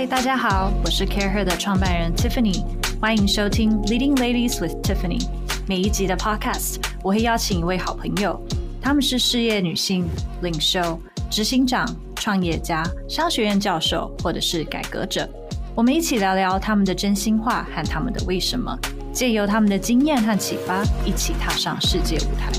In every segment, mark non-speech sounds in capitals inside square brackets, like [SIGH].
嗨，大家好，我是 CareHer 的创办人 Tiffany，欢迎收听 Leading Ladies with Tiffany。每一集的 Podcast，我会邀请一位好朋友，他们是事业女性、领袖、执行长、创业家、商学院教授，或者是改革者。我们一起聊聊他们的真心话和他们的为什么，借由他们的经验和启发，一起踏上世界舞台。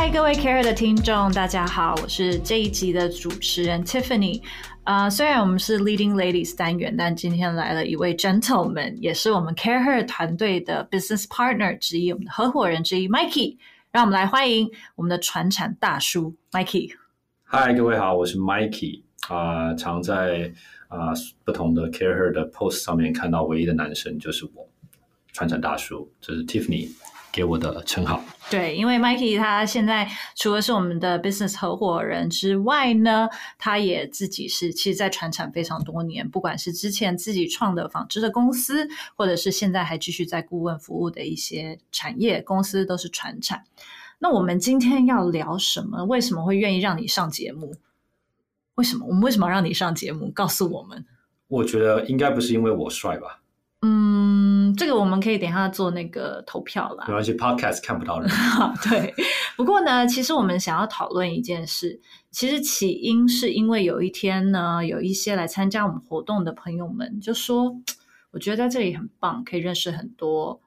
嗨，各位 Care 的听众，大家好，我是这一集的主持人 Tiffany。啊、呃，虽然我们是 Leading Ladies 单元，但今天来了一位 Gentleman，也是我们 CareHer 团队的 Business Partner 之一，我们的合伙人之一 Mikey。让我们来欢迎我们的传产大叔 Mikey。嗨，各位好，我是 Mikey。啊、常在啊、不同的 CareHer 的 Post 上面看到唯一的男生就是我，传产大叔，这是 Tiffany。给我的称号。对，因为 Mikey 他现在除了是我们的 business 合伙人之外呢，他也自己是其实，在传产非常多年，不管是之前自己创的纺织的公司，或者是现在还继续在顾问服务的一些产业公司，都是传产。那我们今天要聊什么？为什么会愿意让你上节目？为什么？我们为什么要让你上节目？告诉我们。我觉得应该不是因为我帅吧。嗯，这个我们可以等一下做那个投票啦。没关系，Podcast 看不到人。[LAUGHS] 对，不过呢，其实我们想要讨论一件事，其实起因是因为有一天呢，有一些来参加我们活动的朋友们就说，我觉得在这里很棒，可以认识很多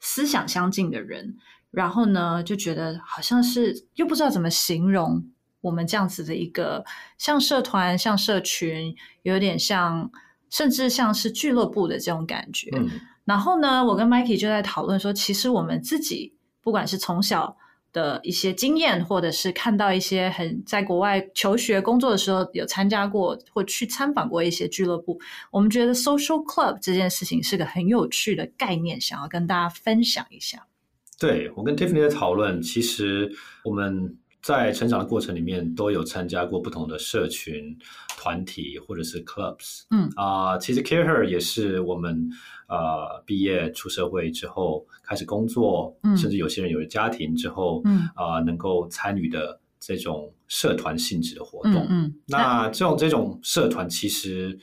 思想相近的人，然后呢，就觉得好像是又不知道怎么形容我们这样子的一个像社团、像社群，有点像。甚至像是俱乐部的这种感觉。嗯，然后呢，我跟 Mikey 就在讨论说，其实我们自己不管是从小的一些经验，或者是看到一些很在国外求学、工作的时候有参加过或去参访过一些俱乐部，我们觉得 social club 这件事情是个很有趣的概念，想要跟大家分享一下。对，我跟 Tiffany 的讨论，其实我们。在成长的过程里面，都有参加过不同的社群团体或者是 clubs。嗯啊、呃，其实 CareHer 也是我们呃毕业出社会之后开始工作，嗯、甚至有些人有了家庭之后，嗯啊、呃，能够参与的这种社团性质的活动。嗯，嗯那这种这种社团其实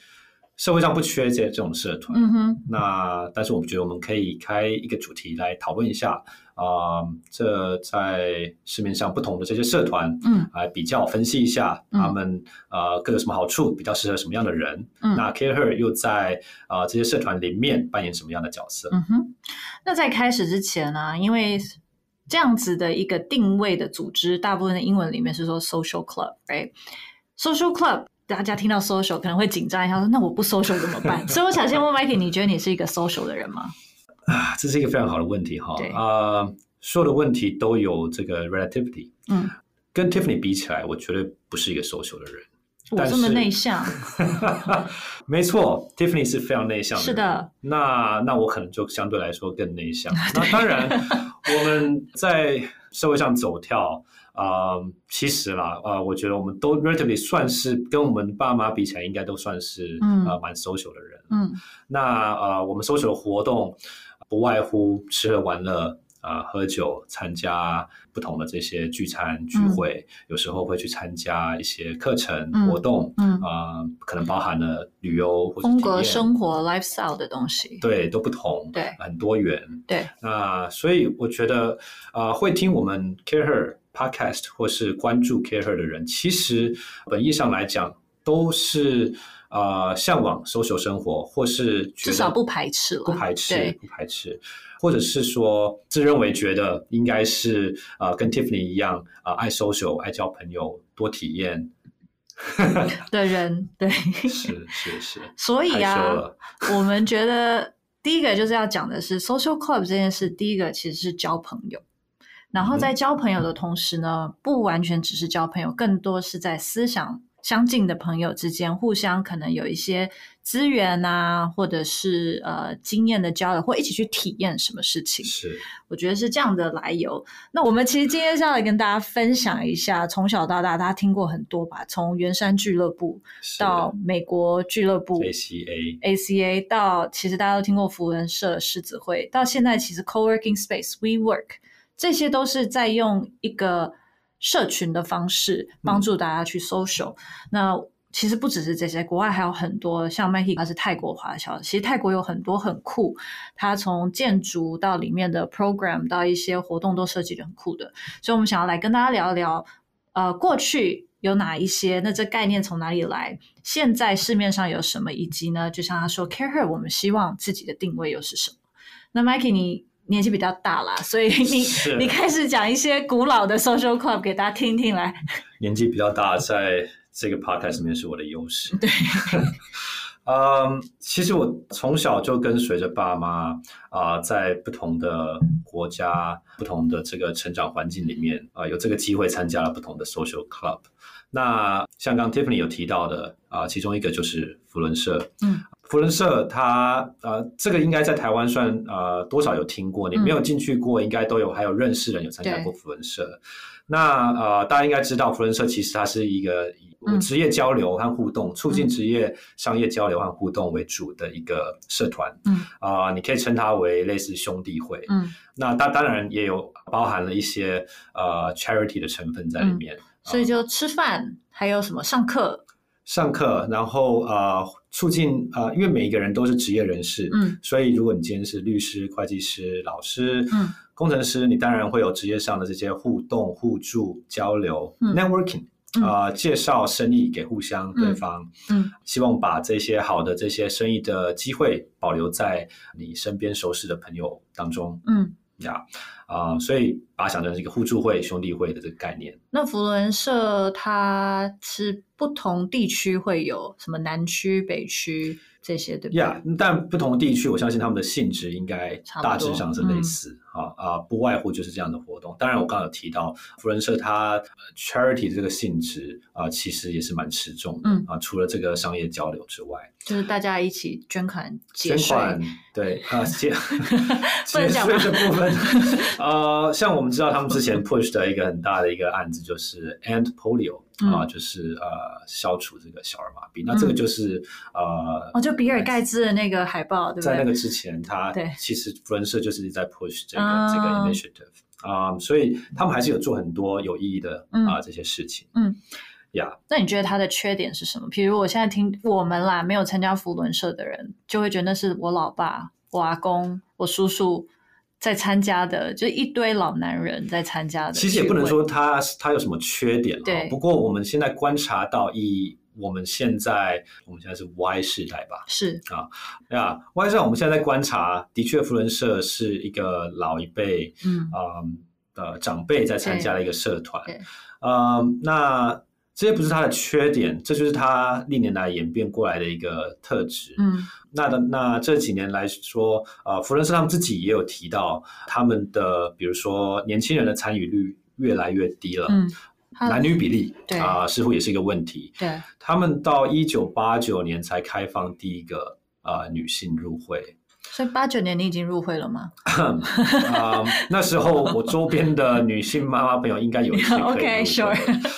社会上不缺这这种社团。嗯哼。那但是我们觉得我们可以开一个主题来讨论一下。啊、呃，这在市面上不同的这些社团，嗯，来比较分析一下他们、嗯、呃各有什么好处，比较适合什么样的人。嗯，那 CareHer 又在啊、呃、这些社团里面扮演什么样的角色？嗯哼。那在开始之前呢、啊，因为这样子的一个定位的组织，大部分的英文里面是说 social club，right？social club，大家听到 social 可能会紧张一下，说那我不 social 怎么办？[LAUGHS] 所以我想先问 Mikey，你觉得你是一个 social 的人吗？啊，这是一个非常好的问题哈。啊、呃，所有的问题都有这个 relativity。嗯，跟 Tiffany 比起来，我绝对不是一个 social 的人。我这么内向。[LAUGHS] 没错，Tiffany 是非常内向的。是的。那那我可能就相对来说更内向。[LAUGHS] 那当然，我们在社会上走跳啊、呃，其实啦啊、呃，我觉得我们都 relatively 算是跟我们爸妈比起来，应该都算是嗯、呃、蛮 social 的人。嗯。那呃，我们 social 的活动。不外乎吃喝玩乐啊、呃，喝酒，参加不同的这些聚餐聚会，嗯、有时候会去参加一些课程、嗯、活动，嗯啊、呃，可能包含了旅游或者风格、生活、lifestyle 的东西，对，都不同，对，很多元，对。那所以我觉得啊、呃，会听我们 CareHer Podcast 或是关注 CareHer 的人，其实本意上来讲都是。啊、呃，向往 social 生活，或是至少不排斥了，不排斥，不排斥，或者是说自认为觉得应该是啊、呃，跟 Tiffany 一样啊、呃，爱 social，爱交朋友，多体验 [LAUGHS] 的人，对，是是是，是 [LAUGHS] 所以啊，我们觉得第一个就是要讲的是 social club 这件事，第一个其实是交朋友，然后在交朋友的同时呢，嗯、不完全只是交朋友，更多是在思想。相近的朋友之间，互相可能有一些资源啊，或者是呃经验的交流，或一起去体验什么事情。是，我觉得是这样的来由。那我们其实今天是要来跟大家分享一下，从小到大大家听过很多吧，从圆山俱乐部到美国俱乐部 ACA ACA 到其实大家都听过扶轮社狮子会，到现在其实 Co-working Space WeWork 这些都是在用一个。社群的方式帮助大家去 social，嗯。那其实不只是这些，国外还有很多，像 Mikey 他是泰国华侨，其实泰国有很多很酷，他从建筑到里面的 program 到一些活动都设计的很酷的，所以我们想要来跟大家聊一聊，呃，过去有哪一些，那这概念从哪里来，现在市面上有什么，以及呢，就像他说，CAREhER，我们希望自己的定位又是什么？那 Mikey 你。年纪比较大啦，[LAUGHS] 所以你你开始讲一些古老的 social club 给大家听听来。[LAUGHS] 年纪比较大，在这个 podcast 里面是我的优势。对，[LAUGHS] 嗯，其实我从小就跟随着爸妈啊、呃，在不同的国家、不同的这个成长环境里面啊、呃，有这个机会参加了不同的 social club。那像刚 Tiffany 有提到的啊、呃，其中一个就是福伦社。嗯。扶轮社，它呃，这个应该在台湾算呃多少有听过，你没有进去过，应该都有，还有认识人有参加过扶轮社。那呃，大家应该知道，扶轮社其实它是一个以职业交流和互动、嗯、促进职业商业交流和互动为主的一个社团。嗯啊、呃，你可以称它为类似兄弟会。嗯，那当当然也有包含了一些呃 charity 的成分在里面。嗯、所以就吃饭，呃、还有什么上课？上课，然后呃，促进呃，因为每一个人都是职业人士，嗯，所以如果你今天是律师、会计师、老师、嗯，工程师，你当然会有职业上的这些互动、互助、交流、嗯、networking，啊、呃，介绍生意给互相对方，嗯，嗯，希望把这些好的这些生意的机会保留在你身边熟识的朋友当中，嗯。呀，啊、呃，所以把它想成是一个互助会、兄弟会的这个概念。那福伦社它是不同地区会有什么南区、北区？这些对不对？呀，yeah, 但不同地区，我相信他们的性质应该大致上是类似啊啊，不外乎就是这样的活动。当然，我刚刚有提到福伦社它 charity 的这个性质啊，其实也是蛮持重的啊。除了这个商业交流之外，就是大家一起捐款、捐款，对 [LAUGHS] 啊，节节税的部分。[LAUGHS] 呃，像我们知道，他们之前 push 的一个很大的一个案子就是 and polio。啊，就是呃，消除这个小儿麻痹。那这个就是呃，哦，就比尔盖茨的那个海报，对不对？在那个之前，他其实福伦社就是在 push 这个这个 initiative 啊，所以他们还是有做很多有意义的啊这些事情。嗯，呀，那你觉得他的缺点是什么？比如我现在听我们啦，没有参加福伦社的人，就会觉得那是我老爸、我阿公、我叔叔。在参加的就一堆老男人在参加的，其实也不能说他他有什么缺点。对，不过我们现在观察到，以我们现在我们现在是 Y 世代吧？是啊，对啊，Y 世代我们现在在观察，的确福伦社是一个老一辈嗯啊的长辈在参加的一个社团。呃，那。这些不是他的缺点，这就是他历年来演变过来的一个特质。嗯，那的那这几年来说，呃，扶轮社他们自己也有提到，他们的比如说年轻人的参与率越来越低了，嗯，男女比例啊，呃，似乎也是一个问题。对，他们到一九八九年才开放第一个呃女性入会，所以八九年你已经入会了吗？[CLEARS THROAT] 啊，呃，那时候我周边的女性妈妈朋友应该有一些可以入会。[LAUGHS] OK, [LAUGHS] sure.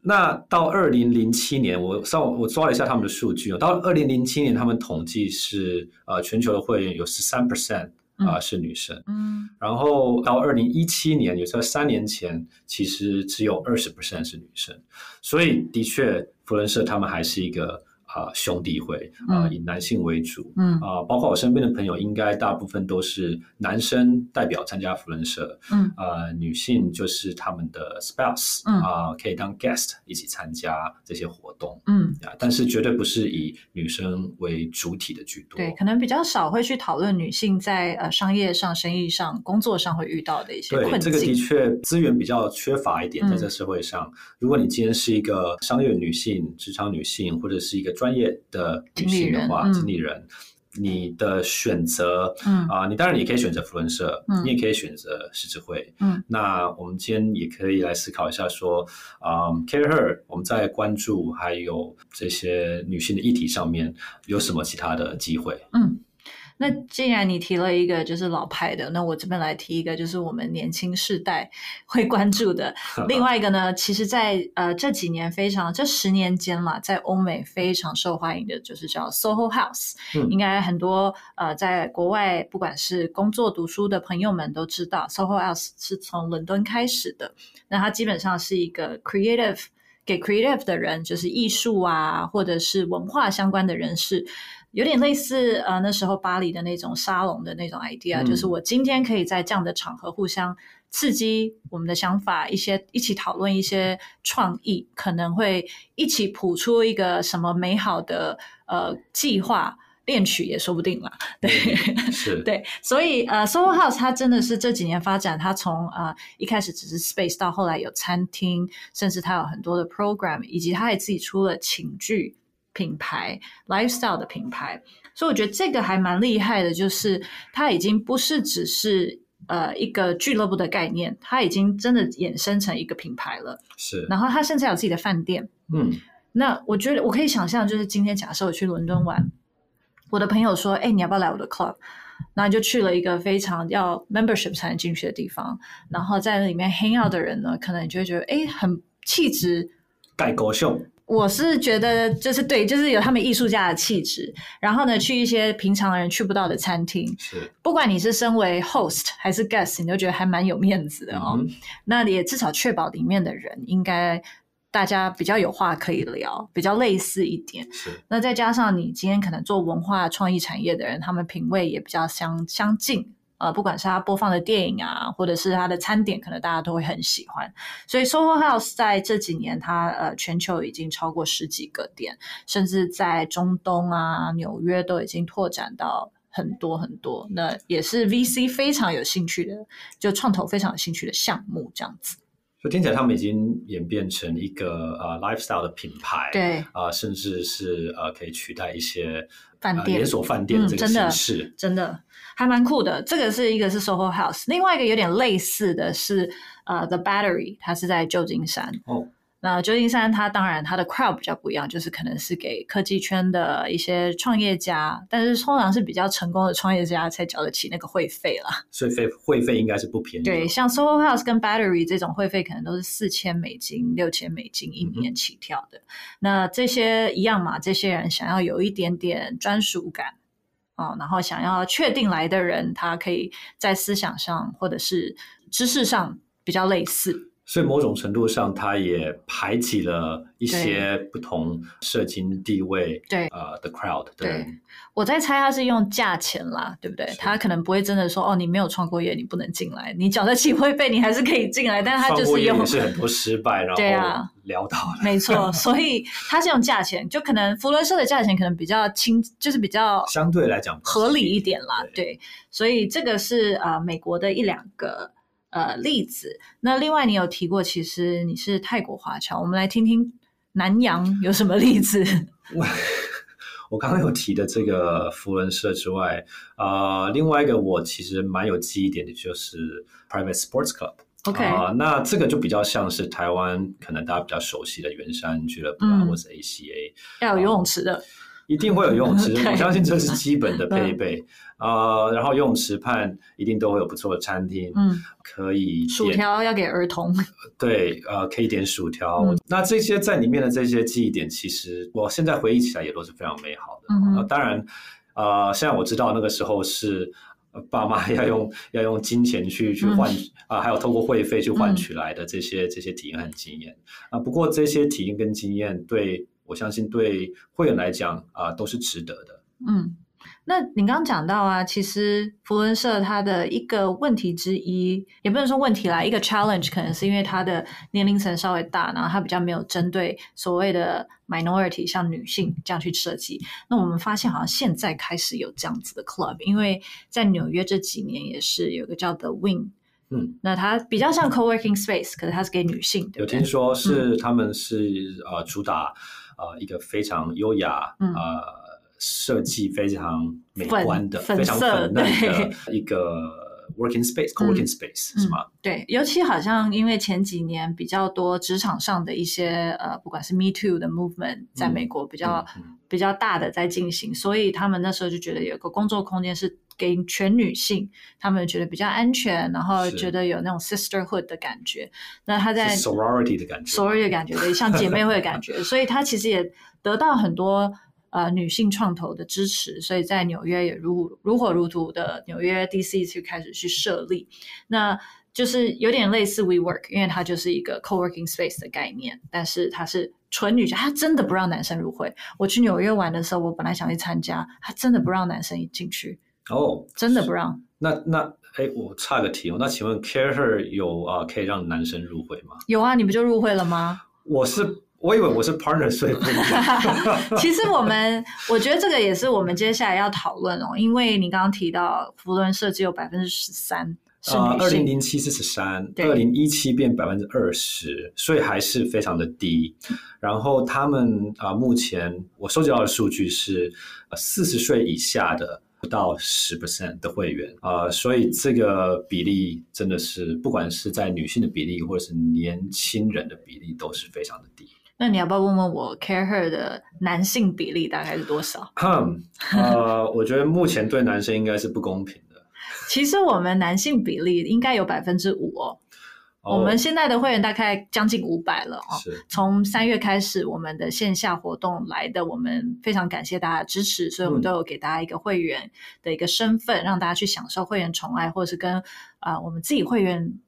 那到二零零七年，我上我抓了一下他们的数据哦。到二零零七年，他们统计是呃全球的会员有十三 percent 啊是女生，嗯，然后到二零一七年，也就是三年前，其实只有二十 percent 是女生，所以的确，福伦社他们还是一个。啊，兄弟会啊，以男性为主，嗯。啊，包括我身边的朋友，应该大部分都是男生代表参加福伦社，嗯。啊，女性就是他们的 spouse，嗯。啊，可以当 guest 一起参加这些活动，嗯。啊，但是绝对不是以女生为主体的居多，对，可能比较少会去讨论女性在呃商业上、生意上、工作上会遇到的一些困境。对，这个的确资源比较缺乏一点，在这社会上，如果你今天是一个商业女性、职场女性，或者是一个专业的女性的话，经理人，嗯、你的选择，嗯啊、呃，你当然也可以选择福伦社，嗯，你也可以选择狮子会，嗯。那我们今天也可以来思考一下，说，啊、呃、CAREhER，我们在关注还有这些女性的议题上面有什么其他的机会？嗯。那既然你提了一个就是老派的，那我这边来提一个就是我们年轻世代 [LAUGHS] 会关注的。[LAUGHS] 另外一个呢，其实在呃这几年非常这十年间嘛，在欧美非常受欢迎的就是叫 SOHO House。嗯，应该很多呃在国外不管是工作读书的朋友们都知道，SOHO House 是从伦敦开始的。那它基本上是一个 creative 给 creative 的人，就是艺术啊，或者是文化相关的人士，有点类似呃那时候巴黎的那种沙龙的那种 idea，、嗯、就是我今天可以在这样的场合互相刺激我们的想法，一些一起讨论一些创意，可能会一起谱出一个什么美好的呃计划。恋曲也说不定啦，对，是，[LAUGHS] 对，所以呃，Soho House 它真的是这几年发展，它从呃一开始只是 space 到后来有餐厅，甚至它有很多的 program，以及它也自己出了寝具品牌、lifestyle 的品牌，所以我觉得这个还蛮厉害的，就是它已经不是只是呃一个俱乐部的概念，它已经真的衍生成一个品牌了。是，然后它甚至有自己的饭店。嗯，那我觉得我可以想象，就是今天假设我去伦敦玩。我的朋友说：“哎、欸，你要不要来我的 club？” 那你就去了一个非常要 membership 才能进去的地方，然后在那里面 hang out 的人呢，可能你就会觉得哎、欸，很气质，盖狗秀。我是觉得就是对，就是有他们艺术家的气质。然后呢，去一些平常的人去不到的餐厅，是不管你是身为 host 还是 guest，你都觉得还蛮有面子的哦。嗯、那也至少确保里面的人应该。大家比较有话可以聊，比较类似一点。是，那再加上你今天可能做文化创意产业的人，他们品味也比较相相近。呃，不管是他播放的电影啊，或者是他的餐点，可能大家都会很喜欢。所以 Soho House 在这几年它，它呃全球已经超过十几个店，甚至在中东啊、纽约都已经拓展到很多很多。那也是 VC 非常有兴趣的，就创投非常有兴趣的项目，这样子。就听起来，他们已经演变成一个呃 lifestyle 的品牌，对啊、呃，甚至是呃可以取代一些饭店、呃、连锁饭店的这个形式，嗯、真的真的还蛮酷的。这个是一个是 Soho House，另外一个有点类似的是呃 The Battery，它是在旧金山哦。那旧金山，它当然它的 crowd 比较不一样，就是可能是给科技圈的一些创业家，但是通常是比较成功的创业家才交得起那个会费啦。所以费会费应该是不便宜。对，像 Soho House 跟 Battery 这种会费可能都是四千美金、六千美金一年起跳的。嗯、那这些一样嘛？这些人想要有一点点专属感啊、哦，然后想要确定来的人，他可以在思想上或者是知识上比较类似。所以某种程度上，它也排挤了一些不同社经地位对呃的 crowd 对。对，我在猜他是用价钱啦，对不对？他可能不会真的说哦，你没有创过业，你不能进来。你缴得起会费，你还是可以进来。但是他就是用，也是很多失败，然后对啊，潦倒了。没错，所以他是用价钱，就可能福伦社的价钱可能比较轻，就是比较相对来讲合理一点啦。对，对，所以这个是呃美国的一两个。呃，例子。那另外，你有提过，其实你是泰国华侨。我们来听听南洋有什么例子。[LAUGHS] 我我刚刚有提的这个福伦社之外，呃，另外一个我其实蛮有记忆点的，就是 Private Sports Club。OK，啊、呃，那这个就比较像是台湾可能大家比较熟悉的圆山俱乐部啊，嗯、或者 ACA，要有游泳池的。呃一定会有游泳池，[LAUGHS] 我相信这是基本的配备啊、呃。然后游泳池畔一定都会有不错的餐厅，嗯，可以点薯条要给儿童，[LAUGHS] 对，呃，可以点薯条。嗯、那这些在里面的这些记忆点，其实我现在回忆起来也都是非常美好的。嗯、呃，当然，呃，现在我知道那个时候是爸妈要用 [LAUGHS] 要用金钱去去换啊、还有透过会费去换取来的这些、嗯、这些体验和经验啊、呃。不过这些体验跟经验对。我相信对会员来讲啊、呃，都是值得的。嗯，那你刚刚讲到啊，其实扶轮社它的一个问题之一，也不能说问题啦，一个 challenge 可能是因为它的年龄层稍微大，然后它比较没有针对所谓的 minority，像女性这样去设计。那我们发现好像现在开始有这样子的 club，因为在纽约这几年也是有个叫 The Wing，嗯，那它比较像 co-working space，可是它是给女性，的？有听说是他们是、嗯、呃主打。呃，一个非常优雅，嗯、呃，设计非常美观的、非常粉嫩的 [LAUGHS] 一个 working space、嗯、是吗？对，尤其好像因为前几年比较多职场上的一些呃，不管是 Me Too 的 movement，在美国比较、比较大的在进行，所以他们那时候就觉得有个工作空间是给全女性，她们觉得比较安全，然后觉得有那种 sisterhood 的感觉。那她在 sorority 的感觉，sorority 的感觉，对，像姐妹会的感觉。[LAUGHS] 所以她其实也得到很多呃女性创投的支持，所以在纽约也如如火如荼的纽约 DC 去开始去设立。那就是有点类似 WeWork，因为它就是一个 co-working space 的概念，但是它是纯女性，它真的不让男生入会。我去纽约玩的时候，我本来想去参加，它真的不让男生一进去。哦，真的不让。那那哎，我差个题哦，那请问 CareHer 有啊、呃、可以让男生入会吗？有啊，你不就入会了吗？我是。我以为我是 partner，所以不 [LAUGHS] 其实我们，我觉得这个也是我们接下来要讨论哦，因为你刚刚提到福伦社只有百分之十三是女性，二零零七是十三，二零一七变百分之二十，所以还是非常的低。然后他们啊、呃，目前我收集到的数据是，四十岁以下的不到十 percent 的会员啊、呃，所以这个比例真的是，不管是在女性的比例，或者是年轻人的比例，都是非常的低。那你要不要问问我 CareHer 的男性比例大概是多少？嗯，呃，我觉得目前对男生应该是不公平的。[LAUGHS] 其实我们男性比例应该有百分之五哦。Oh, 我们现在的会员大概将近五百了哦。是。从三月开始，我们的线下活动来的，我们非常感谢大家的支持，所以我们都有给大家一个会员的一个身份，嗯、让大家去享受会员宠爱，或者是跟啊、呃、我们自己会员。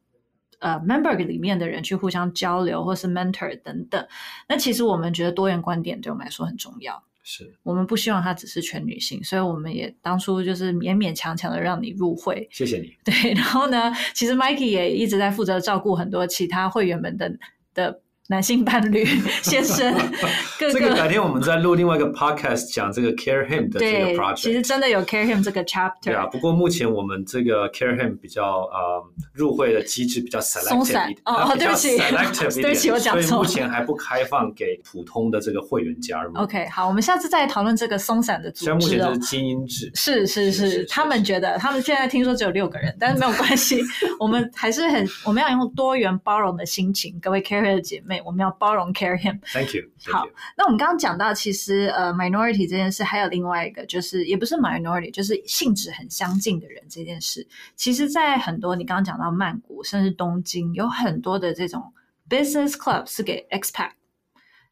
呃、uh，member 里面的人去互相交流，或是 mentor 等等。那其实我们觉得多元观点对我们来说很重要。是我们不希望它只是全女性，所以我们也当初就是勉勉强强的让你入会。谢谢你。对，然后呢，其实 Mikey 也一直在负责照顾很多其他会员们的的。男性伴侣 [LAUGHS] 先生，[LAUGHS] 各个这个改天我们再录另外一个 podcast 讲这个 Care Him 的这个 project。其实真的有 Care Him 这个 chapter。对啊，不过目前我们这个 Care Him 比较呃入会的机制比较 selective 一点，哦，对不起，[LAUGHS] 对不起，我讲错了。所以目前还不开放给普通的这个会员加入。OK，好，我们下次再讨论这个松散的组织。现在目前就是精英制。是是是，他们觉得他们现在听说只有六个人，但是没有关系，我们还是很我们要用多元包容的心情，各位 Care Him 的姐妹，我们要包容。Care him. Thank you. 好，那我们刚刚讲到，其实呃，minority 这件事还有另外一个，就是也不是 minority，就是性质很相近的人这件事。其实，在很多你刚刚讲到曼谷，甚至东京，有很多的这种 business club 是给 expat，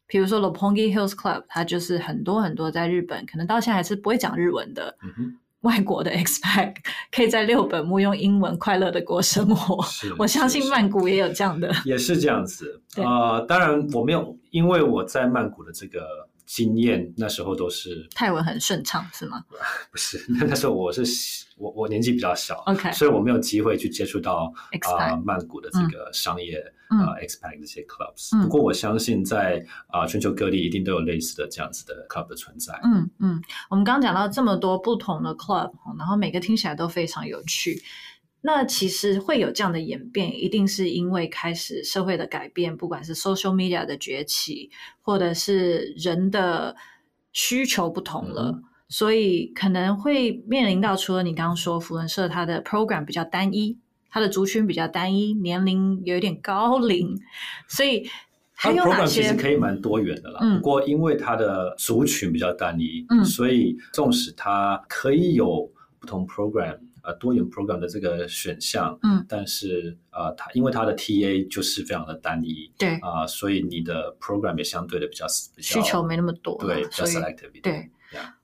比如说 Roppongi Hills Club，它就是很多很多在日本，可能到现在还是不会讲日文的。Mm -hmm. 外国的 expat [LAUGHS] 可以在六本木用英文快乐的过生活，[LAUGHS] 我相信曼谷也有这样的，也是这样子。呃，当然我没有，因为我在曼谷的这个经验，那时候都是泰文很顺畅，是吗？[LAUGHS] 不是，那时候我是。我我年纪比较小，OK，所以我没有机会去接触到啊、呃、曼谷的这个商业啊 expat 这些 clubs、嗯。不过我相信在啊、呃、全球各地一定都有类似的这样子的 club 的存在。嗯嗯，我们刚刚讲到这么多不同的 club，然后每个听起来都非常有趣。那其实会有这样的演变，一定是因为开始社会的改变，不管是 social media 的崛起，或者是人的需求不同了。嗯所以可能会面临到，除了你刚刚说福伦社它的 program 比较单一，它的族群比较单一，年龄有一点高龄，所以还有哪些？其实可以蛮多元的啦。嗯。不过因为它的族群比较单一，嗯，所以纵使它可以有不同 program，呃，多元 program 的这个选项，嗯，但是呃，它因为它的 TA 就是非常的单一，对啊，呃，所以你的 program 也相对的比较比较需求没那么多，对，比较 selective 一点。对。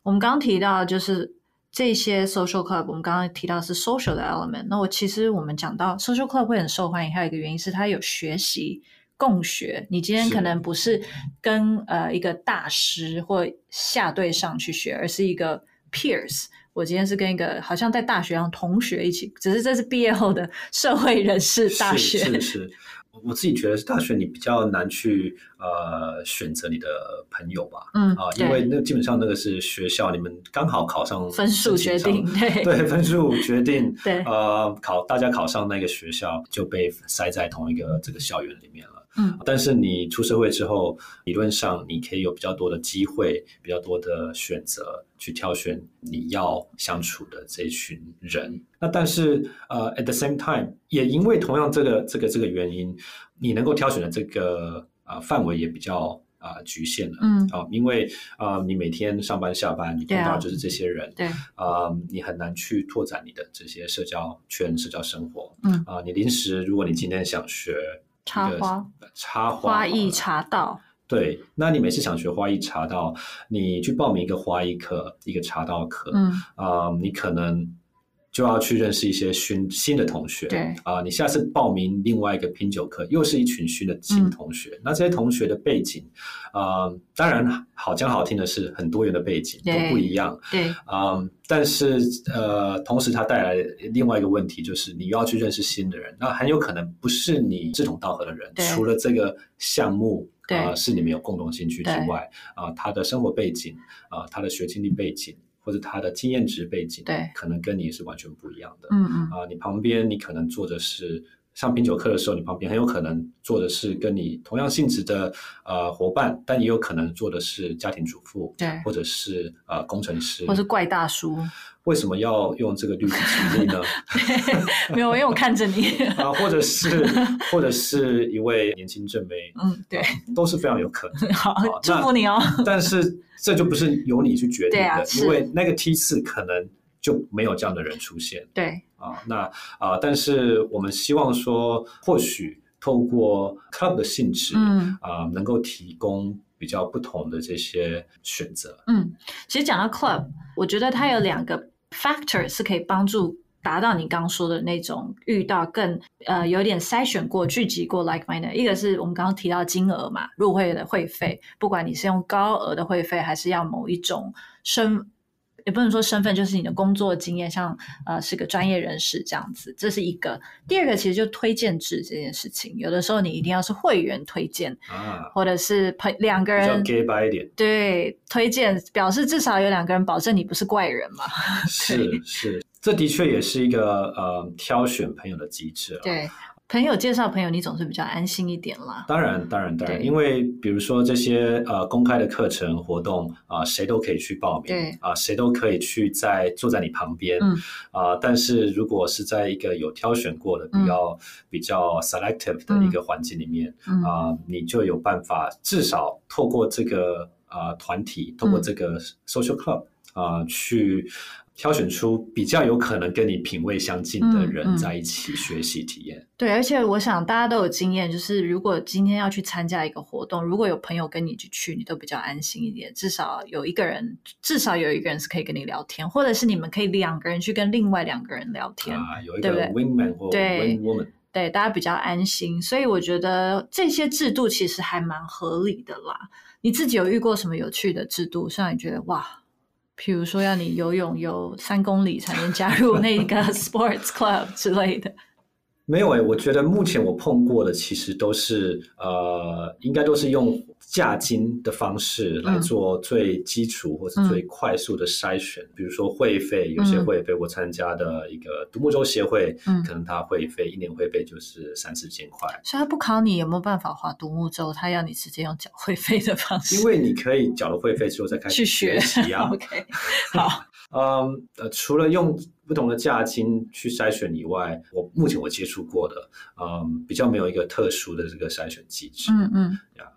我们刚刚提到就是这些 social club，我们刚刚提到是 social 的 element。那我其实我们讲到 social club 会很受欢迎，还有一个原因是它有学习共学。你今天可能不是跟呃一个大师或下对上去学，而是一个 peers。我今天是跟一个好像在大学上同学一起，只是这是毕业后的 [LAUGHS] 社会人士大学。是是是。我自己觉得是大学你比较难去呃选择你的朋友吧，嗯啊、呃，因为那基本上那个是学校，你们刚好考上分数决定，[LAUGHS] 对对，分数决定，对呃考大家考上那个学校就被塞在同一个这个校园里面了。嗯，但是你出社会之后，理论上你可以有比较多的机会，比较多的选择去挑选你要相处的这一群人。那但是呃，at the same time，也因为同样这个这个这个原因，你能够挑选的这个啊、呃、范围也比较啊、呃、局限了。嗯，啊、呃，因为啊、呃，你每天上班下班，你碰到就是这些人，对，啊、呃，你很难去拓展你的这些社交圈、社交生活。嗯，啊、呃，你临时如果你今天想学。插花，插花，花艺茶道。对，那你每次想学花艺茶道，你去报名一个花艺课，一个茶道课，嗯，啊、呃，你可能就要去认识一些新新的同学。对啊、呃，你下次报名另外一个品酒课，又是一群新的新同学。嗯、那这些同学的背景，呃，当然好讲好听的是很多元的背景都不一样。对，啊、呃，但是呃，同时它带来另外一个问题就是，你又要去认识新的人，那很有可能不是你志同道合的人。除了这个项目啊、呃、是你们有共同兴趣之外，啊、呃，他的生活背景啊、呃，他的学经历背景。或者他的经验值背景，对，可能跟你是完全不一样的。嗯嗯啊，你旁边你可能坐的是上品酒课的时候，你旁边很有可能坐的是跟你同样性质的呃伙伴，但也有可能坐的是家庭主妇，对，或者是呃工程师，或是怪大叔。为什么要用这个例子举例呢？[LAUGHS] 没有，因为我看着你 [LAUGHS] 啊，或者是或者是一位年轻正妹，[LAUGHS] 嗯，对、啊，都是非常有可能。好，祝福你哦。但是这就不是由你去决定的，啊、因为那个梯次可能就没有这样的人出现。对啊，那啊，但是我们希望说，或许透过 club 的性质，嗯啊，能够提供比较不同的这些选择。嗯，其实讲到 club，我觉得它有两个。Factor 是可以帮助达到你刚刚说的那种遇到更呃有点筛选过聚集过 like minded，一个是我们刚刚提到金额嘛，入会的会费，不管你是用高额的会费，还是要某一种身。也不能说身份，就是你的工作经验，像呃是个专业人士这样子，这是一个。第二个其实就推荐制这件事情，有的时候你一定要是会员推荐啊，或者是朋两个人比较 gay 白一点，对，推荐表示至少有两个人保证你不是怪人嘛。是是，这的确也是一个呃挑选朋友的机制。对。朋友介绍朋友，你总是比较安心一点啦。当然，当然，当然，因为比如说这些呃公开的课程活动啊、呃，谁都可以去报名，对。啊、呃，谁都可以去在坐在你旁边，嗯。啊、呃，但是如果是在一个有挑选过的比较、嗯、比较 selective 的一个环境里面，啊、你就有办法至少透过这个呃团体，透过这个 social club 啊、呃、去。挑选出比较有可能跟你品味相近的人在一起学习体验。嗯嗯。对，而且我想大家都有经验，就是如果今天要去参加一个活动，如果有朋友跟你一起去，你都比较安心一点，至少有一个人，至少有一个人是可以跟你聊天，或者是你们可以两个人去跟另外两个人聊天，啊，有一个 wingman 或 wing woman，对，大家比较安心。所以我觉得这些制度其实还蛮合理的啦。你自己有遇过什么有趣的制度，让你觉得哇？比如说，要你游泳游三公里才能加入那个 [LAUGHS] sports club 之类的。没有诶、欸，我觉得目前我碰过的其实都是呃，应该都是用价金的方式来做最基础或者最快速的筛选。嗯、比如说会费，有些会费我参加的一个独木舟协会，嗯、可能他会费一年会费就是三四千块。所以他不考你有没有办法划独木舟，他要你直接用缴会费的方式。因为你可以缴了会费之后再开始学习啊。[LAUGHS] OK，好。[LAUGHS] 嗯，呃，除了用不同的价金去筛选以外，我目前我接触过的，嗯，比较没有一个特殊的这个筛选机制。嗯嗯，呀。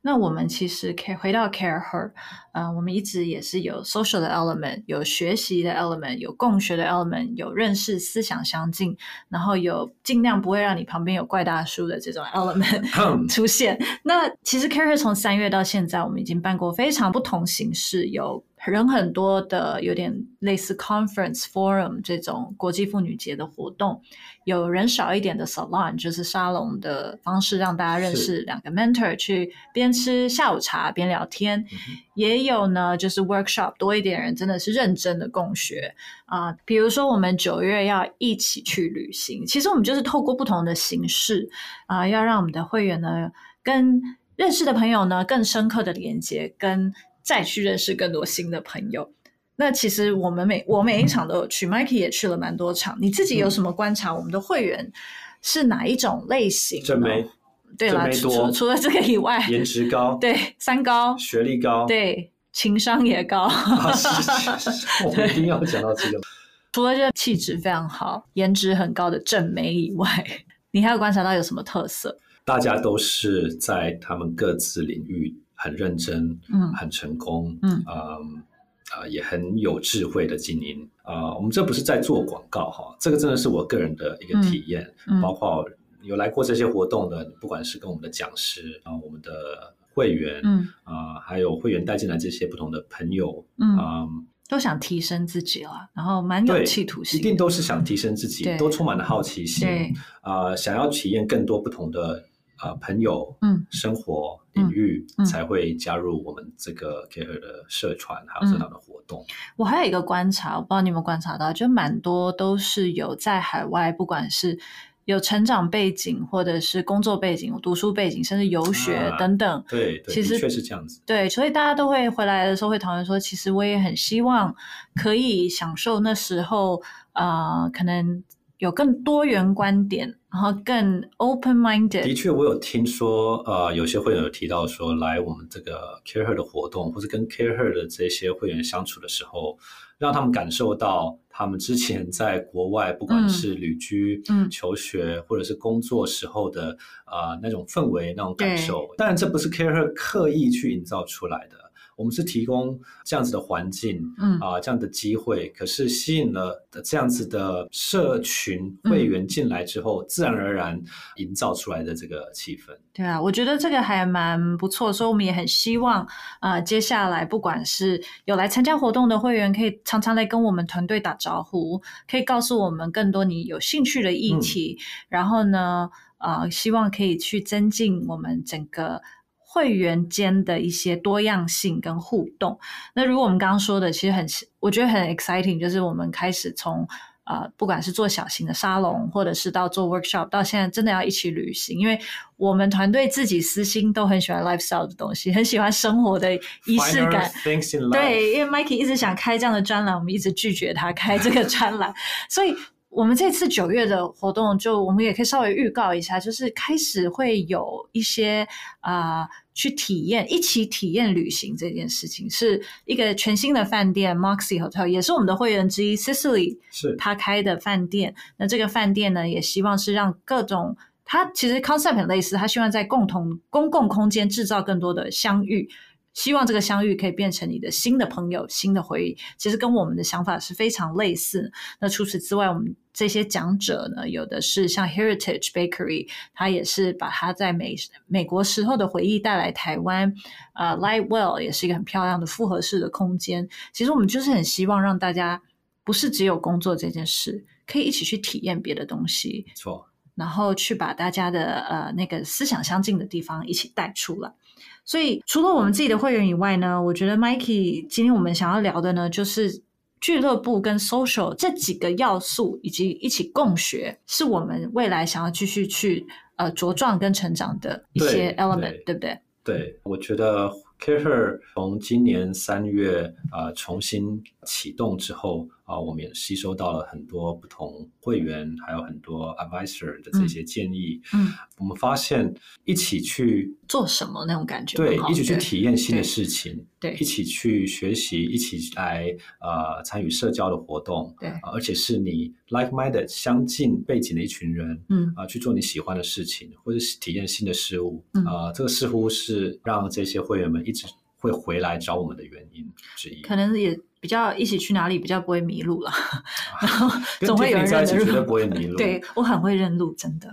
那我们其实可以回到 CARE Her，呃，我们一直也是有 social 的 element，有学习的 element，有共学的 element，有认识思想相近，然后有尽量不会让你旁边有怪大叔的这种 element [LAUGHS] 出现。那其实 CARE Her 从三月到现在，我们已经办过非常不同形式，有。人很多的，有点类似 conference forum 这种国际妇女节的活动，有人少一点的 salon，就是沙龙的方式，让大家认识两个 mentor，去边吃下午茶边聊天。嗯、也有呢，就是 workshop 多一点人，真的是认真的共学啊、呃。比如说，我们九月要一起去旅行，其实我们就是透过不同的形式啊、呃，要让我们的会员呢，跟认识的朋友呢，更深刻的连接跟。再去认识更多新的朋友。那其实我们每我每一场都有去，Mikey 也去了蛮多场。你自己有什么观察？我们的会员是哪一种类型？正妹，对啦，除除了这个以外，颜值高，对，三高，学历高，对，情商也高。啊、是是 [LAUGHS] 是，我们一定要讲到这个。除了这气质非常好、颜值很高的正妹以外，你还有观察到有什么特色？大家都是在他们各自领域。很认真，嗯，很成功，嗯，啊、呃呃，也很有智慧的经营。啊、呃。我们这不是在做广告哈，这个真的是我个人的一个体验，包括有来过这些活动的，不管是跟我们的讲师啊、呃，我们的会员，嗯，啊、呃，还有会员带进来这些不同的朋友，嗯。呃都想提升自己了，然后蛮有企图心，一定都是想提升自己，都充满了好奇心，啊、呃，想要体验更多不同的啊、呃、朋友，嗯，生活领域、嗯、才会加入我们这个 CAREhER 的社团，嗯、还有社团的活动。我还有一个观察，我不知道你有没有观察到，就蛮多都是有在海外，不管是。有成长背景，或者是工作背景、读书背景，甚至游学等等。啊、对，对，其实确实是这样子。对，所以大家都会回来的时候会讨论说，其实我也很希望可以享受那时候，呃，可能有更多元观点，然后更 open minded。的确，我有听说，呃，有些会员有提到说，来我们这个 CAREhER 的活动，或是跟 CAREhER 的这些会员相处的时候。让他们感受到他们之前在国外，不管是旅居、嗯、求学或者是工作时候的啊、呃、那种氛围、那种感受。当然，这不是 CAREhER 刻意去营造出来的。我们是提供这样子的环境，嗯啊，这样的机会，可是吸引了这样子的社群会员进来之后，嗯、自然而然营造出来的这个气氛。对啊，我觉得这个还蛮不错，所以我们也很希望啊、呃，接下来不管是有来参加活动的会员，可以常常来跟我们团队打招呼，可以告诉我们更多你有兴趣的议题，嗯、然后呢，啊、呃，希望可以去增进我们整个。会员间的一些多样性跟互动。那如果我们刚刚说的，其实很，我觉得很 exciting，就是我们开始从呃，不管是做小型的沙龙，或者是到做 workshop，到现在真的要一起旅行，因为我们团队自己私心都很喜欢 lifestyle 的东西，很喜欢生活的仪式感。对，因为 Mikey 一直想开这样的专栏，我们一直拒绝他开这个专栏，所以。我们这次九月的活动，就我们也可以稍微预告一下，就是开始会有一些啊、呃，去体验一起体验旅行这件事情，是一个全新的饭店 Moxy Hotel，也是我们的会员之一 Sicily 是他开的饭店。那这个饭店呢，也希望是让各种，它其实 concept 很类似，他希望在共同公共空间制造更多的相遇。希望这个相遇可以变成你的新的朋友、新的回忆，其实跟我们的想法是非常类似。那除此之外，我们这些讲者呢，有的是像 Heritage Bakery，他也是把他在美美国时候的回忆带来台湾。呃，Lightwell 也是一个很漂亮的复合式的空间。其实我们就是很希望让大家不是只有工作这件事，可以一起去体验别的东西。错，然后去把大家的呃那个思想相近的地方一起带出来。所以，除了我们自己的会员以外呢，我觉得 Mikey 今天我们想要聊的呢，就是俱乐部跟 social 这几个要素，以及一起共学，是我们未来想要继续去呃茁壮跟成长的一些 element，对，对不对？对，我觉得 CAREhER 从今年三月啊、呃、重新启动之后。啊，我们也吸收到了很多不同会员，还有很多 advisor 的这些建议。嗯，嗯我们发现一起去做什么那种感觉，对，一起去体验新的事情，对，一起去学习，一起来呃参与社交的活动，对、呃，而且是你 like-minded 相近背景的一群人，嗯啊、呃，去做你喜欢的事情，或者是体验新的事物，啊、这个似乎是让这些会员们一直会回来找我们的原因之一，可能也。比较一起去哪里比较不会迷路了，然后总会有人认路。绝对不会迷路。对，我很会认路，真的。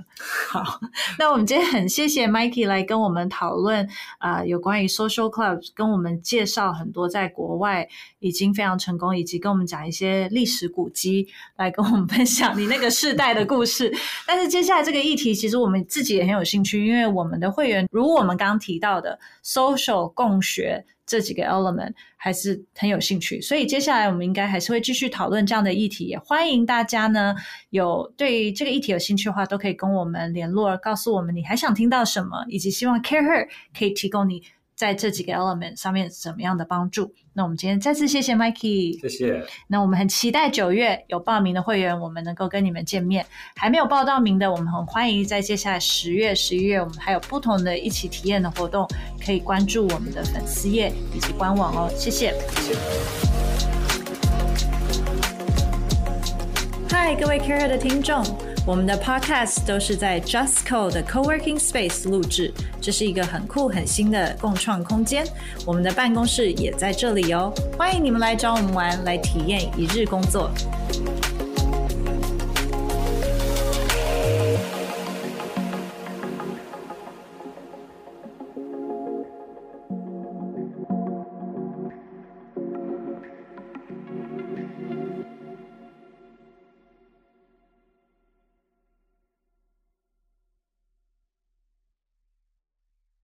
好，[LAUGHS] 那我们今天很谢谢 Mikey 来跟我们讨论啊、呃，有关于 Social Club，跟我们介绍很多在国外已经非常成功，以及跟我们讲一些历史古迹，来跟我们分享你那个世代的故事。[LAUGHS] 但是接下来这个议题，其实我们自己也很有兴趣，因为我们的会员如我们刚刚提到的 Social 共学。这几个 element 还是很有兴趣，所以接下来我们应该还是会继续讨论这样的议题。也欢迎大家呢，有对这个议题有兴趣的话，都可以跟我们联络，告诉我们你还想听到什么，以及希望 CAREhER 可以提供你。在这几个 element 上面怎么样的帮助？那我们今天再次谢谢 Mikey，谢谢。那我们很期待九月有报名的会员，我们能够跟你们见面。还没有报到名的，我们很欢迎在接下来十月、十一月，我们还有不同的一起体验的活动，可以关注我们的粉丝页以及官网哦。谢谢。谢谢嗨，各位 CAREhER 的听众。我们的 Podcast 都是在 Justco 的 Coworking Space 录制，这是一个很酷很新的共创空间。我们的办公室也在这里哦，欢迎你们来找我们玩，来体验一日工作。